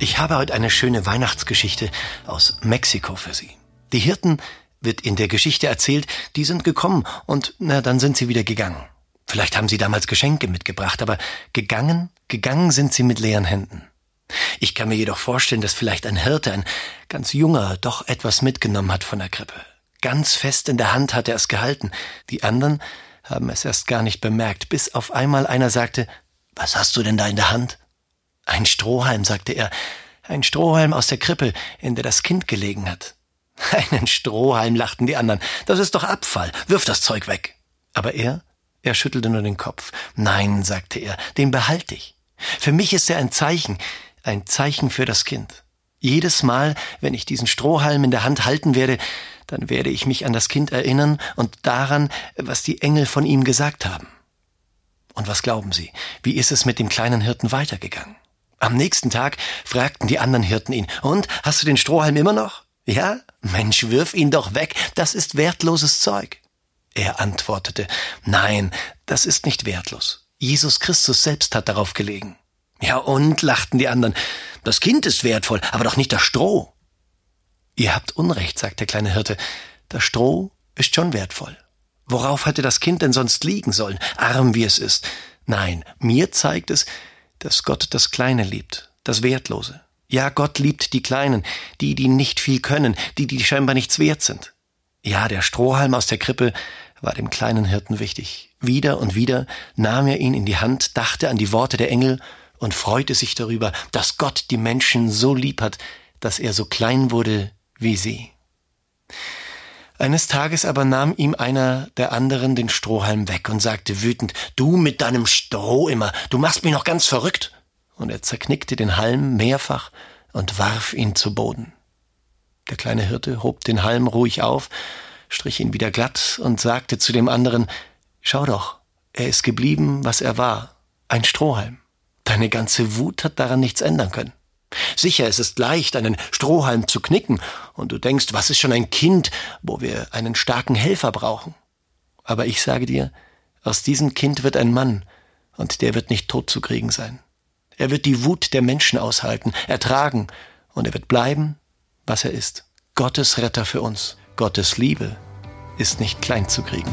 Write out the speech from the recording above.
Ich habe heute eine schöne Weihnachtsgeschichte aus Mexiko für Sie. Die Hirten, wird in der Geschichte erzählt, die sind gekommen und na, dann sind sie wieder gegangen. Vielleicht haben sie damals Geschenke mitgebracht, aber gegangen, gegangen sind sie mit leeren Händen. Ich kann mir jedoch vorstellen, dass vielleicht ein Hirte, ein ganz junger, doch etwas mitgenommen hat von der Krippe. Ganz fest in der Hand hat er es gehalten. Die anderen haben es erst gar nicht bemerkt, bis auf einmal einer sagte, was hast du denn da in der Hand? Ein Strohhalm, sagte er, ein Strohhalm aus der Krippe, in der das Kind gelegen hat. Einen Strohhalm, lachten die anderen. Das ist doch Abfall. Wirf das Zeug weg. Aber er, er schüttelte nur den Kopf. Nein, sagte er, den behalte ich. Für mich ist er ein Zeichen, ein Zeichen für das Kind. Jedes Mal, wenn ich diesen Strohhalm in der Hand halten werde, dann werde ich mich an das Kind erinnern und daran, was die Engel von ihm gesagt haben. Und was glauben Sie, wie ist es mit dem kleinen Hirten weitergegangen? Am nächsten Tag fragten die anderen Hirten ihn, und, hast du den Strohhalm immer noch? Ja? Mensch, wirf ihn doch weg, das ist wertloses Zeug. Er antwortete, nein, das ist nicht wertlos. Jesus Christus selbst hat darauf gelegen. Ja und, lachten die anderen, das Kind ist wertvoll, aber doch nicht das Stroh. Ihr habt Unrecht, sagt der kleine Hirte, das Stroh ist schon wertvoll. Worauf hatte das Kind denn sonst liegen sollen, arm wie es ist? Nein, mir zeigt es, dass Gott das Kleine liebt, das Wertlose. Ja, Gott liebt die Kleinen, die, die nicht viel können, die, die scheinbar nichts wert sind. Ja, der Strohhalm aus der Krippe war dem kleinen Hirten wichtig. Wieder und wieder nahm er ihn in die Hand, dachte an die Worte der Engel und freute sich darüber, dass Gott die Menschen so lieb hat, dass er so klein wurde wie sie. Eines Tages aber nahm ihm einer der anderen den Strohhalm weg und sagte wütend, du mit deinem Stroh immer, du machst mich noch ganz verrückt. Und er zerknickte den Halm mehrfach und warf ihn zu Boden. Der kleine Hirte hob den Halm ruhig auf, strich ihn wieder glatt und sagte zu dem anderen, schau doch, er ist geblieben, was er war, ein Strohhalm. Deine ganze Wut hat daran nichts ändern können. Sicher, es ist leicht, einen Strohhalm zu knicken, und du denkst, was ist schon ein Kind, wo wir einen starken Helfer brauchen. Aber ich sage dir, aus diesem Kind wird ein Mann, und der wird nicht tot zu kriegen sein. Er wird die Wut der Menschen aushalten, ertragen, und er wird bleiben, was er ist. Gottes Retter für uns. Gottes Liebe ist nicht klein zu kriegen.